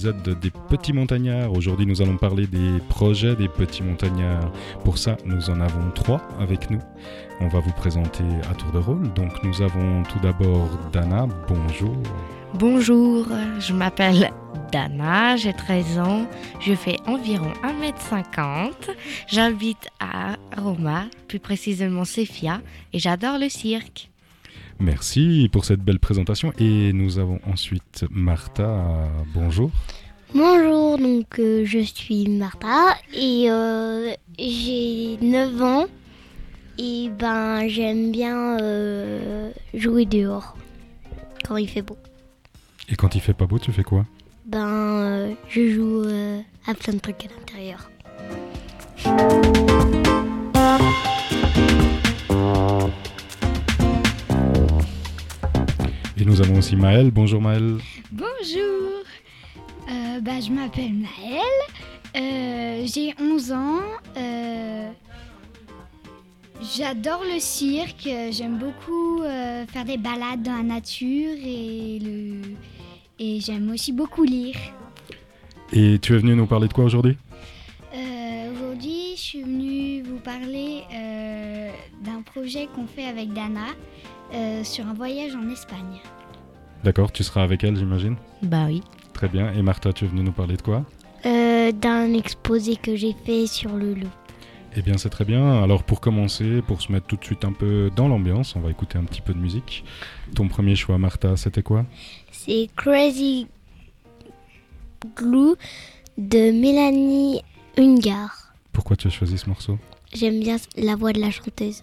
épisode des Petits Montagnards. Aujourd'hui, nous allons parler des projets des Petits Montagnards. Pour ça, nous en avons trois avec nous. On va vous présenter à tour de rôle. Donc, nous avons tout d'abord Dana. Bonjour. Bonjour, je m'appelle Dana, j'ai 13 ans, je fais environ 1m50, j'habite à Roma, plus précisément Sefia, et j'adore le cirque. Merci pour cette belle présentation. Et nous avons ensuite Martha. Bonjour. Bonjour, donc euh, je suis Martha et euh, j'ai 9 ans et ben j'aime bien euh, jouer dehors quand il fait beau. Et quand il fait pas beau, tu fais quoi? Ben je joue à plein de trucs à l'intérieur. Et nous avons aussi Maëlle. Bonjour Maëlle. Bonjour. Euh, bah, je m'appelle Maëlle. Euh, j'ai 11 ans. Euh, j'adore le cirque. J'aime beaucoup faire des balades dans la nature et, le... et j'aime aussi beaucoup lire. Et tu es venu nous parler de quoi aujourd'hui? Aujourd'hui, je suis venue vous parler d'un projet qu'on fait avec Dana. Sur un voyage en Espagne. D'accord, tu seras avec elle, j'imagine Bah oui. Très bien. Et Martha, tu es venue nous parler de quoi euh, D'un exposé que j'ai fait sur le loup. Eh bien, c'est très bien. Alors, pour commencer, pour se mettre tout de suite un peu dans l'ambiance, on va écouter un petit peu de musique. Ton premier choix, Martha, c'était quoi C'est Crazy Glue de Mélanie Ungar. Pourquoi tu as choisi ce morceau J'aime bien la voix de la chanteuse.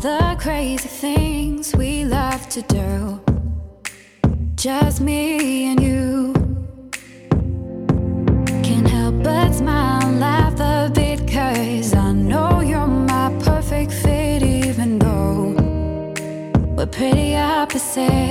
The crazy things we love to do. Just me and you. Can't help but smile and laugh a bit, cause I know you're my perfect fit, even though we're pretty opposite.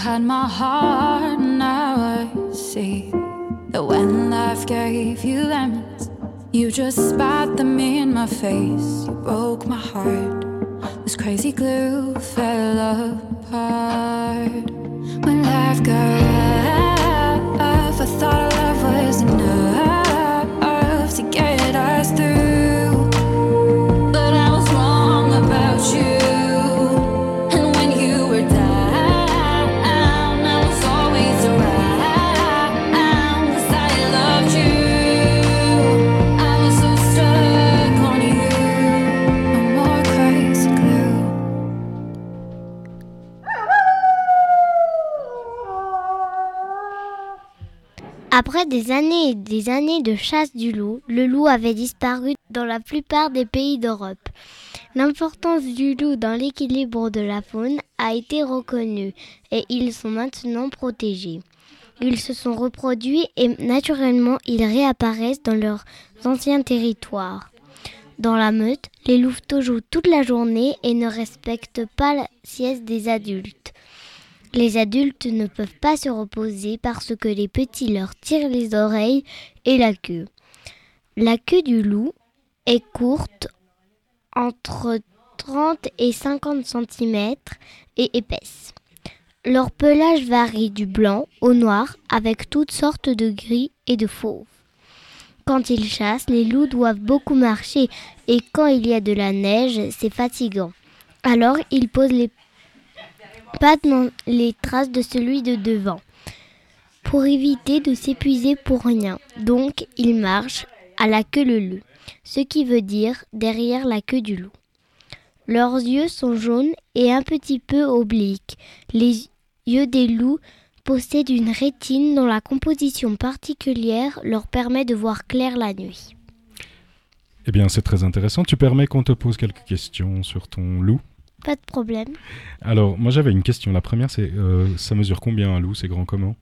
Had my heart. Now I see that when life gave you lemons, you just spat them in my face. You broke my heart. This crazy glue Après des années et des années de chasse du loup, le loup avait disparu dans la plupart des pays d'Europe. L'importance du loup dans l'équilibre de la faune a été reconnue et ils sont maintenant protégés. Ils se sont reproduits et naturellement ils réapparaissent dans leurs anciens territoires. Dans la meute, les louveteaux jouent toute la journée et ne respectent pas la sieste des adultes. Les adultes ne peuvent pas se reposer parce que les petits leur tirent les oreilles et la queue. La queue du loup est courte, entre 30 et 50 cm et épaisse. Leur pelage varie du blanc au noir avec toutes sortes de gris et de fauve. Quand ils chassent, les loups doivent beaucoup marcher et quand il y a de la neige, c'est fatigant. Alors ils posent les pattes dans les traces de celui de devant pour éviter de s'épuiser pour rien. Donc ils marchent à la queue leu, ce qui veut dire derrière la queue du loup. Leurs yeux sont jaunes et un petit peu obliques. Les yeux des loups possèdent une rétine dont la composition particulière leur permet de voir clair la nuit. Eh bien, c'est très intéressant. Tu permets qu'on te pose quelques questions sur ton loup? Pas de problème. Alors, moi j'avais une question. La première, c'est euh, ça mesure combien un loup? C'est grand comment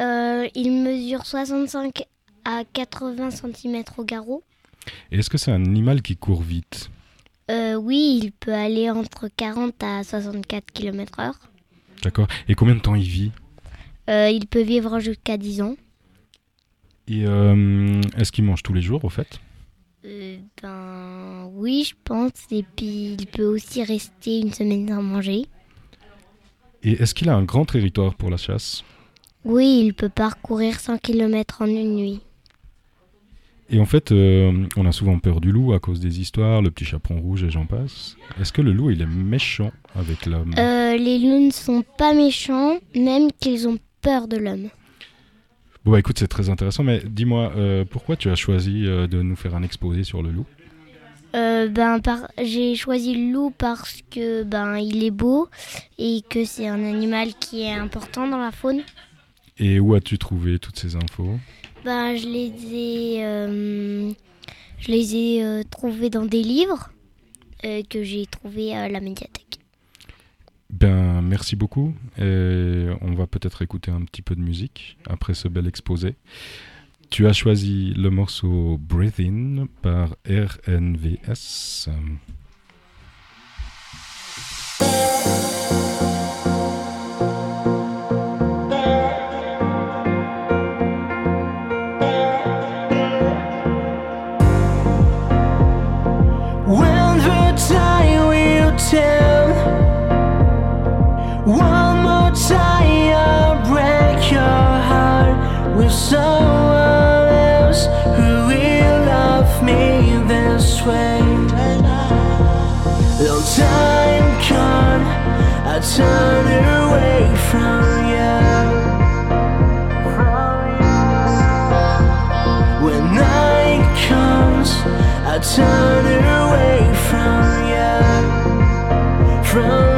Euh, il mesure 65 à 80 cm au garrot. Et est-ce que c'est un animal qui court vite? Euh, oui, il peut aller entre 40 à 64 km/h. D'accord. Et combien de temps il vit? Il peut vivre jusqu'à 10 ans. Et est-ce qu'il mange tous les jours, au fait? Euh, ben oui, je pense. Et puis il peut aussi rester une semaine sans manger. Et est-ce qu'il a un grand territoire pour la chasse? Oui, il peut parcourir 100 km en une nuit. Et en fait, euh, on a souvent peur du loup à cause des histoires, le petit chaperon rouge et j'en passe. Est-ce que le loup, il est méchant avec l'homme? Euh, les loups ne sont pas méchants, même qu'ils ont peur de l'homme. Bon, bah, écoute, c'est très intéressant, mais dis-moi, euh, pourquoi tu as choisi euh, de nous faire un exposé sur le loup? Euh, ben, par- j'ai choisi le loup parce que ben il est beau et que c'est un animal qui est important dans la faune. Et où as-tu trouvé toutes ces infos? Ben, je les ai, je les ai trouvés dans des livres que j'ai trouvés à la médiathèque. Ben, merci beaucoup. Et on va peut-être écouter un petit peu de musique après ce bel exposé. Tu as choisi le morceau Breathe In par RNVS. Will tell someone else Who will love me this way. Time I turn away from you. When night comes, I turn away from you, from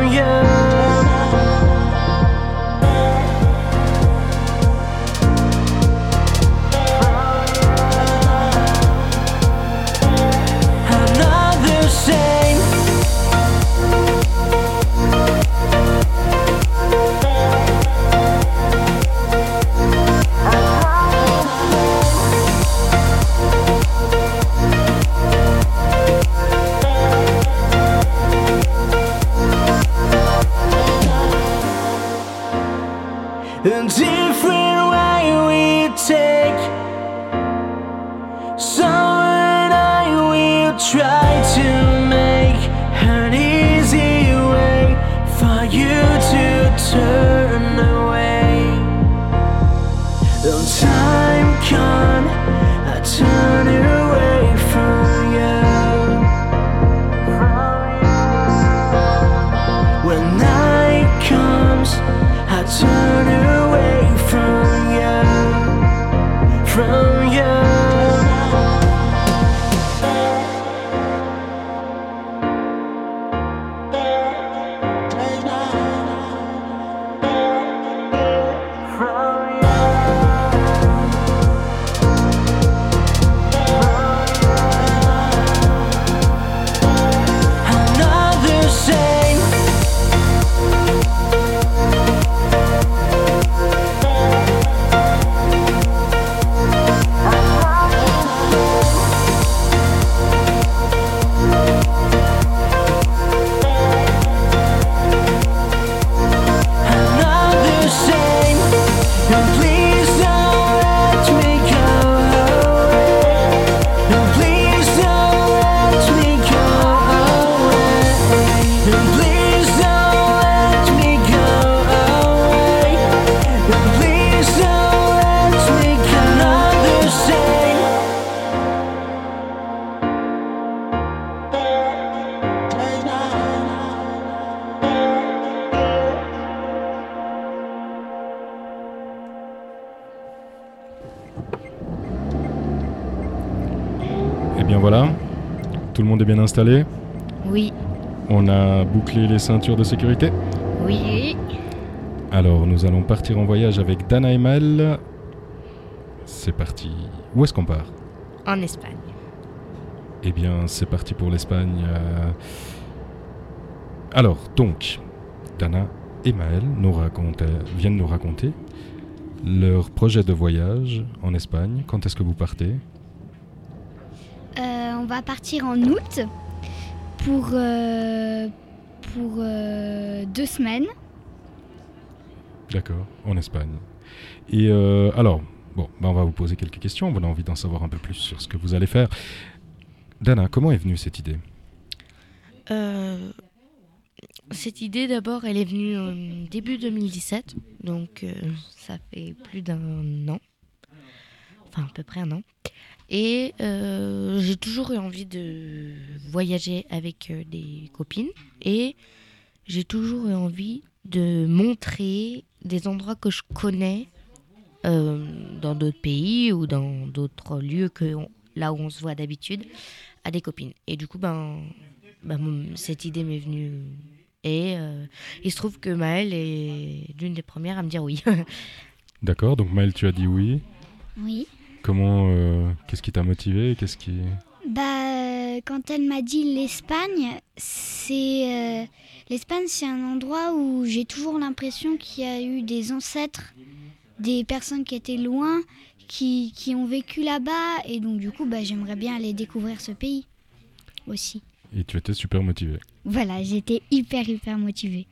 A installé. Oui, On a bouclé les ceintures de sécurité. oui. Alors, nous allons partir en voyage avec Dana et Maël. C'est parti. Où est-ce qu'on part? En Espagne. Eh bien, c'est parti pour l'Espagne. euh. Alors, donc, Dana et Maël nous racontaient- viennent nous raconter leur projet de voyage en Espagne. Quand est-ce que vous partez? Euh, on va partir en août pour, euh, pour euh, deux semaines. D'accord, en Espagne. Et euh, alors, bon, bah, on va vous poser quelques questions. On a envie d'en savoir un peu plus sur ce que vous allez faire. Dana, comment est venue cette idée? Euh, cette idée, d'abord, elle est venue en début 2017, donc euh, ça fait plus d'un an, enfin à peu près un an. Et euh, j'ai toujours eu envie de voyager avec euh, des copines et j'ai toujours eu envie de montrer des endroits que je connais euh, dans d'autres pays ou dans d'autres lieux que on- là où on se voit d'habitude à des copines. Et du coup, ben, mon- cette idée m'est venue. Et euh, il se trouve que Maëlle est l'une des premières à me dire oui. D'accord, donc Maël, tu as dit oui. Oui. Comment, euh, qu'est-ce qui t'a motivé Qu'est-ce qui... Bah, quand elle m'a dit l'Espagne, c'est euh, l'Espagne, c'est un endroit où j'ai toujours l'impression qu'il y a eu des ancêtres, des personnes qui étaient loin, qui, qui ont vécu là-bas, et donc du coup, bah, j'aimerais bien aller découvrir ce pays aussi. Et tu étais super motivé. Voilà, j'étais hyper hyper motivée.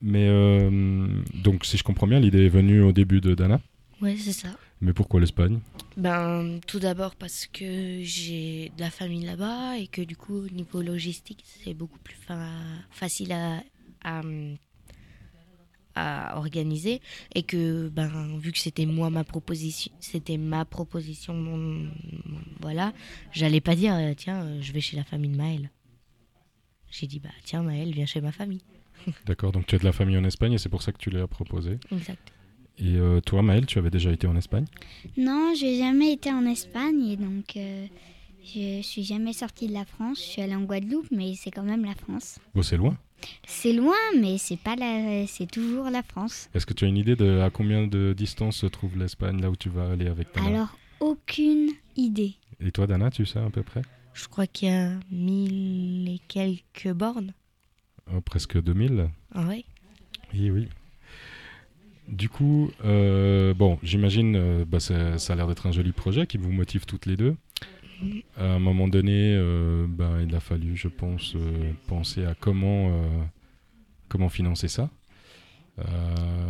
Mais euh, donc, si je comprends bien, l'idée est venue au début de Dana? ouais, c'est ça. Mais pourquoi l'Espagne? Ben, tout d'abord parce que j'ai de la famille là-bas et que du coup, au niveau logistique, c'est beaucoup plus fa- facile à, à, à organiser. Et que, ben, vu que c'était moi ma proposition, c'était ma proposition, mon, voilà, j'allais pas dire, euh, tiens, euh, je vais chez la famille de Maël. J'ai dit, bah, tiens, Maël, viens chez ma famille. D'accord, donc tu as de la famille en Espagne et c'est pour ça que tu l'as proposé. Exact. Et euh, toi, Maël, tu avais déjà été en Espagne? Non, j'ai jamais été en Espagne, et donc euh, je suis jamais sortie de la France. Je suis allée en Guadeloupe, mais c'est quand même la France. Bon, c'est loin. C'est loin, mais c'est pas la, c'est toujours la France. Est-ce que tu as une idée de à combien de distance se trouve l'Espagne, là où tu vas aller avec Dana? Alors, aucune idée. Et toi, Dana, tu sais à peu près? Je crois qu'il y a mille et quelques bornes. Oh, Presque 2000 Ah ouais Oui, oui. Du coup, euh, bon, j'imagine, euh, bah, ça, a l'air d'être un joli projet qui vous motive toutes les deux. À un moment donné, euh, bah, il a fallu, je pense, euh, penser à comment, comment financer ça.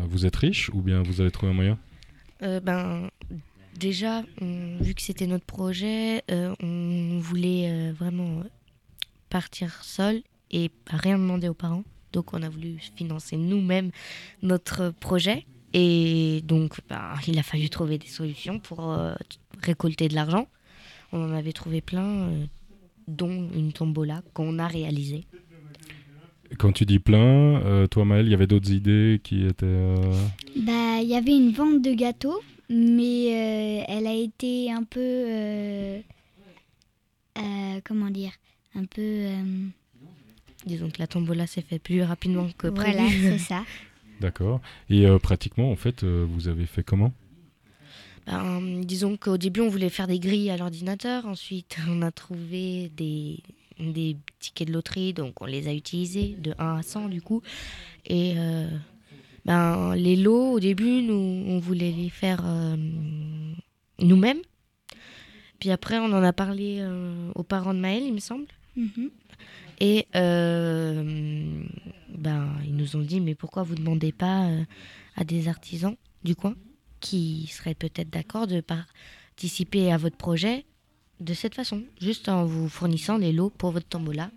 Vous êtes riche ou bien vous avez trouvé un moyen? Ben, déjà, vu que c'était notre projet, on voulait vraiment partir seul et rien demander aux parents. Donc, on a voulu financer nous-mêmes notre projet. Et donc, ben, il a fallu trouver des solutions pour euh, récolter de l'argent. On en avait trouvé plein, euh, dont une tombola qu'on a réalisée. Quand tu dis plein, euh, toi Maël, il y avait d'autres idées qui étaient... euh, Bah, il y avait une vente de gâteaux, mais euh, elle a été un peu, euh, euh, comment dire, un peu, euh, Disons que la tombola s'est faite plus rapidement que prévu. voilà, c'est ça. D'accord. Et euh, pratiquement, en fait, euh, vous avez fait comment? Ben, disons qu'au début, on voulait faire des grilles à l'ordinateur. Ensuite, on a trouvé des, des tickets de loterie, donc on les a utilisés de 1 à 100 du coup. Et euh, ben, les lots, au début, nous, on voulait les faire euh, nous-mêmes. Puis après, on en a parlé euh, aux parents de Maël, il me semble. Mhm. Et euh, ben, ils nous ont dit, mais pourquoi vous ne demandez pas euh, à des artisans du coin qui seraient peut-être d'accord de participer à votre projet de cette façon, juste en vous fournissant les lots pour votre tombola?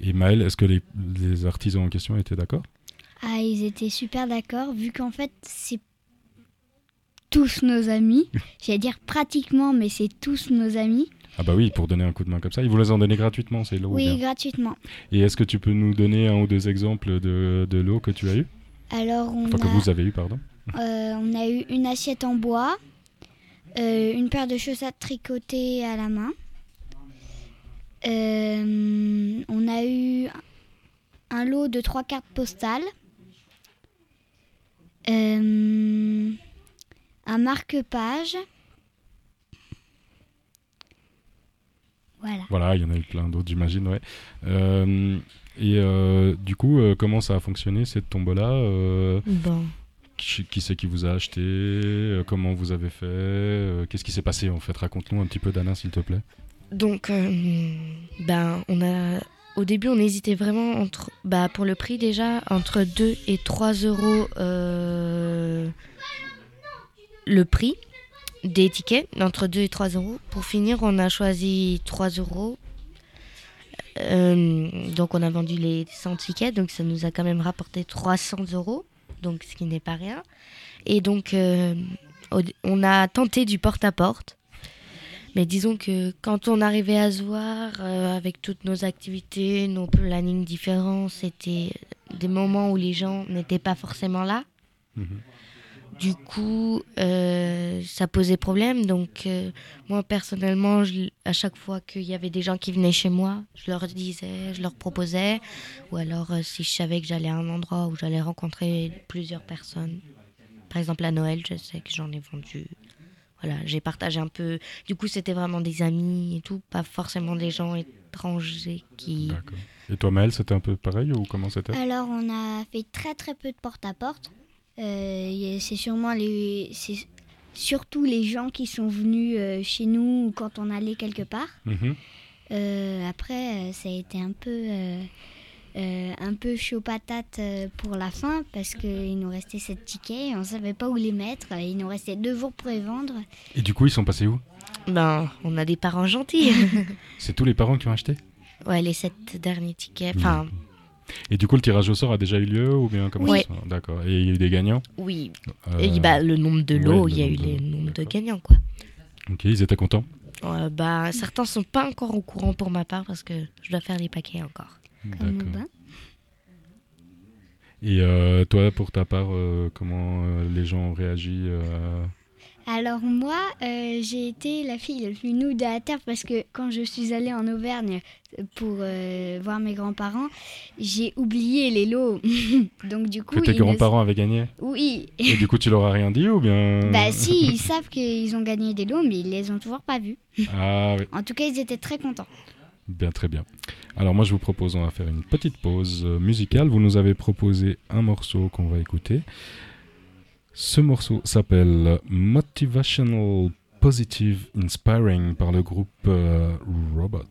Et Maël, est-ce que les, les artisans en question étaient d'accord? Ah, ils étaient super d'accord, vu qu'en fait, c'est tous nos amis. J'allais dire pratiquement, mais c'est tous nos amis. Ah bah oui, pour donner un coup de main comme ça. Ils vous les ont donné gratuitement, ces lots ou Oui, gratuitement. Et est-ce que tu peux nous donner un ou deux exemples de, de lots que tu as eu Alors, on Enfin, que a... vous avez eu, pardon. Euh, on a eu une assiette en bois, euh, une paire de chaussettes tricotées à la main, Euh, on a eu un lot de trois cartes postales. Un marque-page. Voilà. Voilà, il y en a eu plein d'autres, j'imagine, ouais. Euh, et euh, du coup, euh, comment ça a fonctionné cette tombola euh, Bon. Qui, qui c'est qui vous a acheté euh, Comment vous avez fait euh, Qu'est-ce qui s'est passé en fait? Raconte-nous un petit peu, Dana, s'il te plaît. Donc, euh, ben, on a. Au début, on hésitait vraiment entre. Bah, pour le prix déjà, entre 2 et 3 euros euh, le prix des tickets, entre 2 et 3 euros. Pour finir, on a choisi 3 euros. Euh, donc, on a vendu les 100 tickets, donc ça nous a quand même rapporté 300 euros, donc ce qui n'est pas rien. Et donc, euh, on a tenté du porte-à-porte. Mais disons que quand on arrivait à se voir, euh, avec toutes nos activités, nos plannings différents, c'était des moments où les gens n'étaient pas forcément là. Mhm. Du coup, euh, ça posait problème. Donc, euh, moi, personnellement, je- à chaque fois qu'il y avait des gens qui venaient chez moi, je leur disais, je leur proposais. Ou alors, euh, si je savais que j'allais à un endroit où j'allais rencontrer plusieurs personnes. Par exemple, à Noël, je sais que j'en ai vendu. Voilà, j'ai partagé un peu. Du coup, c'était vraiment des amis et tout, pas forcément des gens étrangers qui. D'accord. Et toi, Maëlle, c'était un peu pareil ou comment c'était? Alors, on a fait très très peu de porte-à-porte. Euh, y a- c'est sûrement les. C'est surtout les gens qui sont venus euh, chez nous quand on allait quelque part. Mhm. Euh, après, euh, ça a été un peu. euh, euh, un peu chaud patate euh, pour la fin parce qu'il nous restait 7 tickets, on savait pas où les mettre, il nous restait deux jours pour les vendre. Et du coup, ils sont passés où? Ben, on a des parents gentils. C'est tous les parents qui ont acheté? Ouais, les sept derniers tickets. Enfin, Et du coup, le tirage au sort a déjà eu lieu ou bien comment Oui. D'accord. Et il y a eu des gagnants oui. Euh, Et bah, le nombre de lots, le il y a eu nombre de les lots, nombres de d'accord. gagnants, quoi. Ok, ils étaient contents Euh, bah, certains sont pas encore au courant pour ma part parce que je dois faire les paquets encore. D'accord. Et euh, toi, pour ta part, euh, comment euh, les gens ont réagi euh, Alors moi, euh, j'ai été la fille la plus nude à terre parce que quand je suis allée en Auvergne pour euh, voir mes grands-parents, j'ai oublié les lots. Donc du coup, Que tes grands-parents avaient gagné Oui. Et du coup, tu leur as rien dit ou bien Bah si, ils savent qu'ils ont gagné des lots, mais ils les ont toujours pas vus. Ah oui, En tout cas, ils étaient très contents. bien, très bien. Alors moi, je vous propose, on va faire une petite pause euh, musicale. Vous nous avez proposé un morceau qu'on va écouter. Ce morceau s'appelle Motivational Positive Inspiring par le groupe euh, Robots.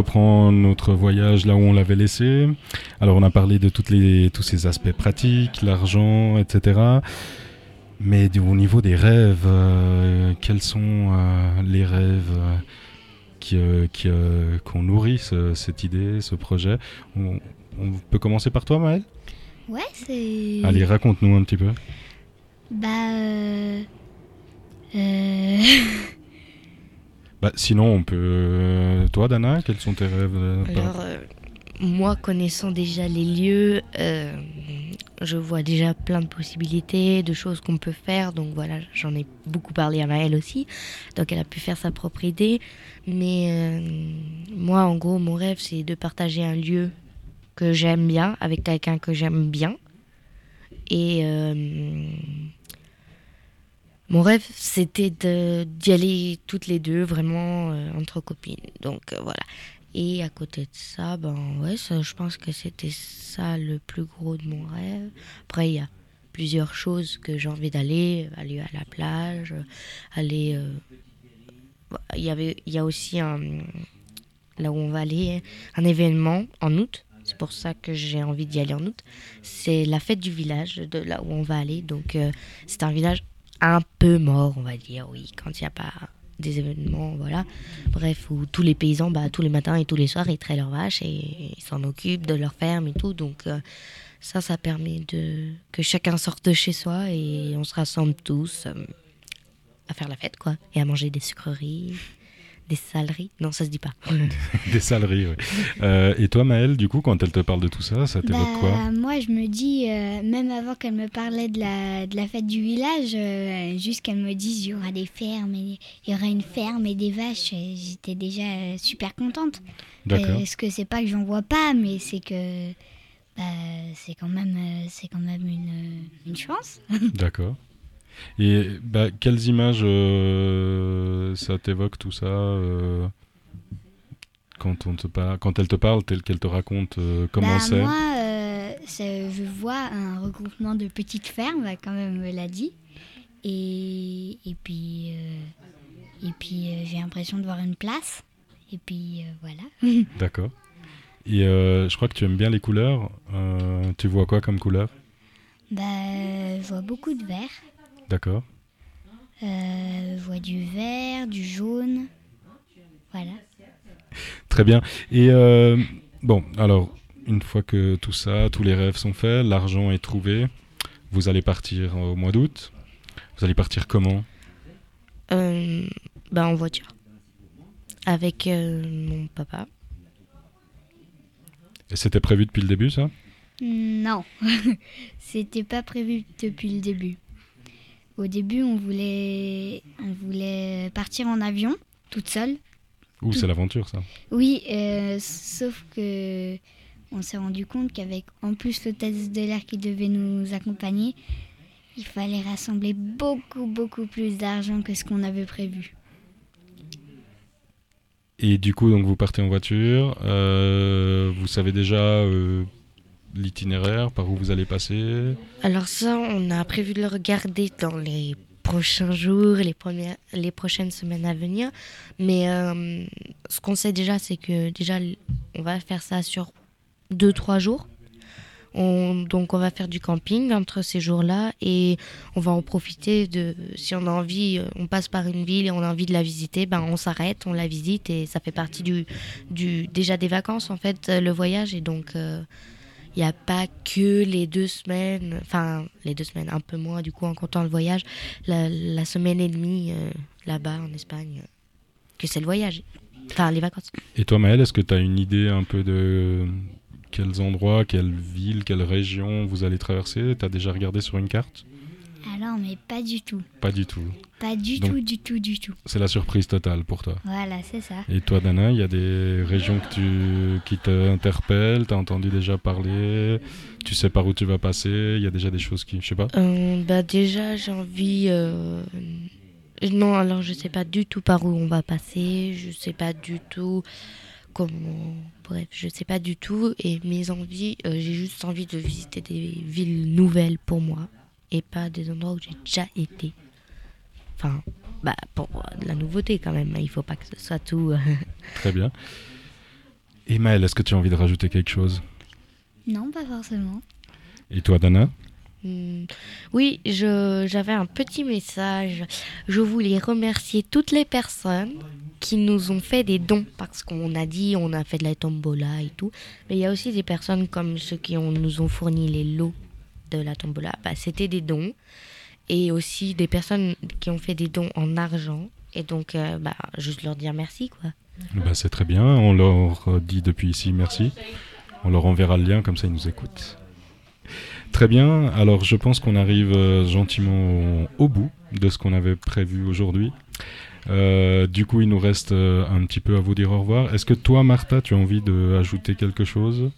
Reprend notre voyage là où on l'avait laissé. Alors, on a parlé de toutes les, tous ces aspects pratiques, l'argent, etc. Mais au niveau des rêves, euh, quels sont euh, les rêves euh, qui, qui, qu'on nourrit ce- cette idée, ce projet? On, on peut commencer par toi, Maëlle? Ouais, c'est. Allez, raconte-nous un petit peu. Bah. Bah, sinon, on peut. euh, toi, Dana, quels sont tes rêves euh, Alors, euh, moi, connaissant déjà les lieux, euh, je vois déjà plein de possibilités, de choses qu'on peut faire. Donc voilà, j'en ai beaucoup parlé à Maëlle aussi. Donc elle a pu faire sa propre idée. Mais euh, moi, en gros, mon rêve, c'est de partager un lieu que j'aime bien avec quelqu'un que j'aime bien. Et mon rêve, c'était d'y aller toutes les deux, vraiment euh, entre copines. Donc euh, voilà. Et à côté de ça, ben ouais, je pense que c'était ça le plus gros de mon rêve. Après, il y a plusieurs choses que j'ai envie d'aller, aller à la plage, aller. euh, Il y avait, il y a aussi un, là où on va aller, un événement en août. C'est pour ça que j'ai envie d'y aller en août. C'est la fête du village de là où on va aller. Donc c'est un village un peu mort, on va dire, oui, quand il n'y a pas des événements, voilà. Bref, où tous les paysans, bah, tous les matins et tous les soirs, ils traient leurs vaches et ils s'en occupent de leur ferme et tout. Donc euh, ça, ça permet de que chacun sorte de chez soi et on se rassemble tous euh, à faire la fête, quoi, et à manger des sucreries, des saleries. Non, ça se dit pas. Des saleries, ouais. Euh, et toi, Maëlle, du coup, quand elle te parle de tout ça, ça t'évoque quoi bah, moi, je me dis, euh, même avant qu'elle me parlait de la, de la fête du village, euh, juste qu'elle me dise il y aura des fermes, et, il y aura une ferme et des vaches, j'étais déjà euh, super contente. D'accord. Parce que c'est pas que j'en vois pas, mais c'est que bah, c'est quand même, euh, c'est quand même une, une chance. D'accord. Et bah, quelles images euh, ça t'évoque tout ça euh, quand, on te par- quand elle te parle, telle qu'elle te raconte euh, comment Bah, c'est? Moi, je vois un regroupement de petites fermes, quand même, me l'a dit. Et, et puis, et puis j'ai l'impression de voir une place. Et puis voilà. D'accord. Et je crois que tu aimes bien les couleurs. Tu vois quoi comme couleur? Bah, je vois beaucoup de vert. D'accord. Euh, je vois du vert, du jaune. Voilà. Très bien. Et euh, bon, alors, une fois que tout ça, tous les rêves sont faits, l'argent est trouvé, vous allez partir au mois d'août. Vous allez partir comment? Euh, bah, en voiture. Avec euh, mon papa. Et c'était prévu depuis le début, ça? Non, c'était pas prévu depuis le début. Au début, on voulait, on voulait partir en avion, toute seule. Ou c'est l'aventure, ça Oui, euh, sauf que on s'est rendu compte qu'avec en plus l'hôtesse de l'air qui devait nous accompagner, il fallait rassembler beaucoup, beaucoup plus d'argent que ce qu'on avait prévu. Et du coup, donc vous partez en voiture. euh, vous savez déjà euh, l'itinéraire, par où vous allez passer. Alors ça, on a prévu de le regarder dans les prochains jours, les, prochaines semaines à venir. Mais euh, ce qu'on sait déjà, c'est que déjà, on va faire ça sur 2-3 jours. On- donc on va faire du camping entre ces jours-là et on va en profiter si on a envie on passe par une ville et on a envie de la visiter ben on s'arrête on la visite et ça fait partie déjà des vacances en fait le voyage et donc euh, il n'y a pas que les deux semaines, enfin les deux semaines, un peu moins du coup en comptant le voyage, la, semaine et demie euh, là-bas en Espagne, euh, que c'est le voyage, enfin les vacances. Et toi, Maëlle, est-ce que tu as une idée un peu de quels endroits, quelles villes, quelles régions vous allez traverser? Tu as déjà regardé sur une carte? Alors, mais pas du tout. Pas du tout. Pas du Donc- tout, du tout, du tout. C'est la surprise totale pour toi. Voilà, c'est ça. Et toi, Dana, il y a des régions que tu, qui t'interpellent, tu as entendu déjà parler, tu sais par où tu vas passer, il y a déjà des choses qui... Je sais pas. Euh, bah déjà j'ai envie, euh, non alors je sais pas du tout par où on va passer, je sais pas du tout comment, bref je sais pas du tout et mes envies, euh, j'ai juste envie de visiter des villes nouvelles pour moi et pas des endroits où j'ai déjà été. Enfin, bah pour euh, de la nouveauté quand même, il faut pas que ce soit tout. euh, Très bien. Et Maëlle, est-ce que tu as envie de rajouter quelque chose? Non, pas forcément. Et toi, Dana? Hmm, Oui, je- j'avais un petit message. Je voulais remercier toutes les personnes qui nous ont fait des dons parce qu'on a dit on a fait de la tombola et tout. Mais il y a aussi des personnes comme ceux qui ont- nous ont fourni les lots de la tombola. Bah, C'était des dons. Et aussi des personnes qui ont fait des dons en argent. Et donc, euh, bah, juste leur dire merci, quoi. Bah, C'est très bien, on leur dit depuis ici merci. On leur enverra le lien, comme ça ils nous écoutent. Très bien, alors je pense qu'on arrive euh, gentiment au, bout de ce qu'on avait prévu aujourd'hui. Euh, du coup, il nous reste un petit peu à vous dire au revoir. Est-ce que toi, Martha, tu as envie d'ajouter quelque chose?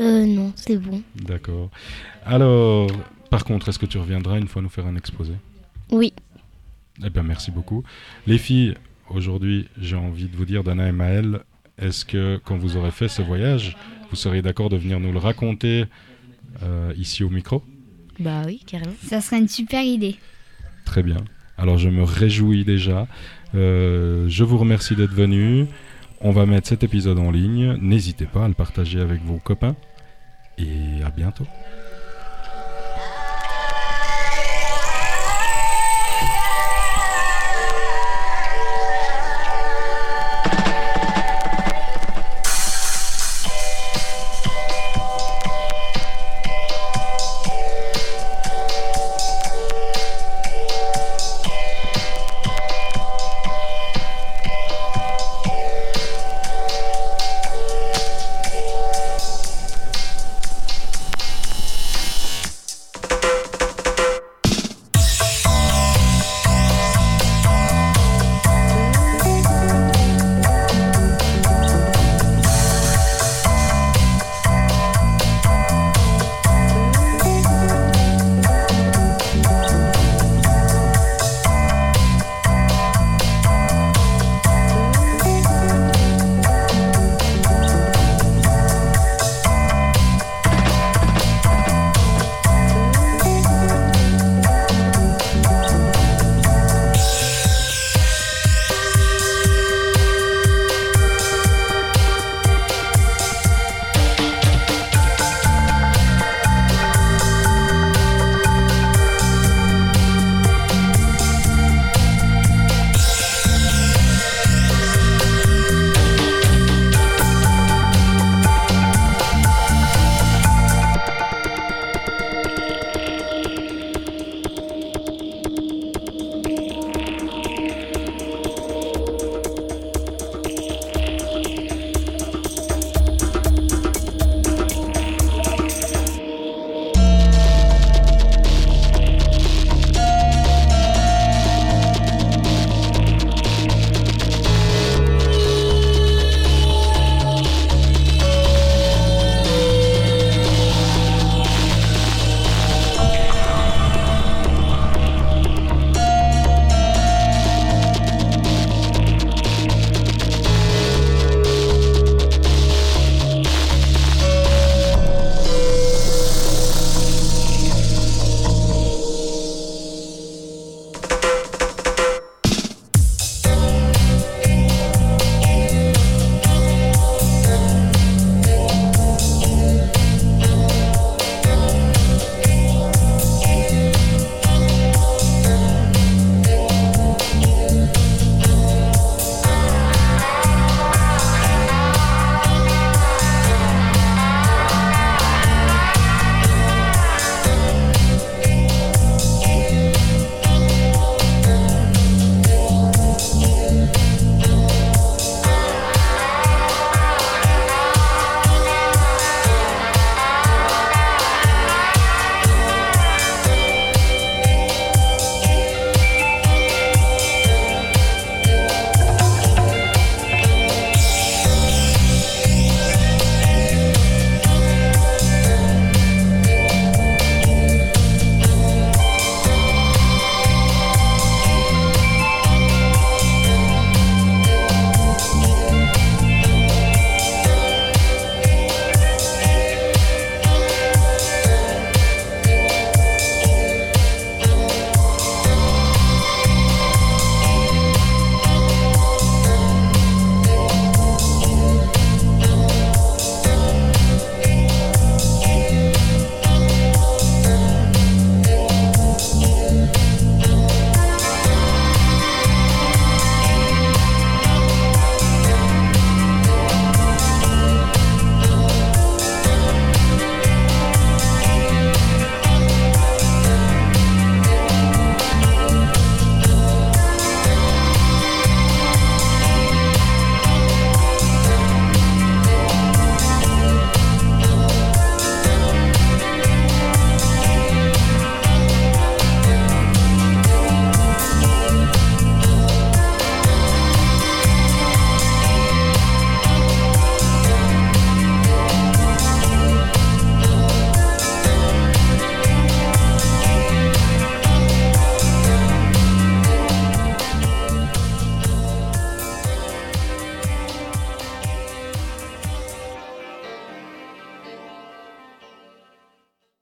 Euh, non, c'est bon. D'accord. Alors, par contre, est-ce que tu reviendras une fois nous faire un exposé? Oui. Eh bien, merci beaucoup. Les filles, aujourd'hui, j'ai envie de vous dire, Dana et Maëlle, est-ce que quand vous aurez fait ce voyage, vous seriez d'accord de venir nous le raconter euh, ici au micro? Bah oui, carrément. Ça serait une super idée. Très bien. Alors, je me réjouis déjà. Euh, je vous remercie d'être venus. On va mettre cet épisode en ligne. N'hésitez pas à le partager avec vos copains. Et à bientôt.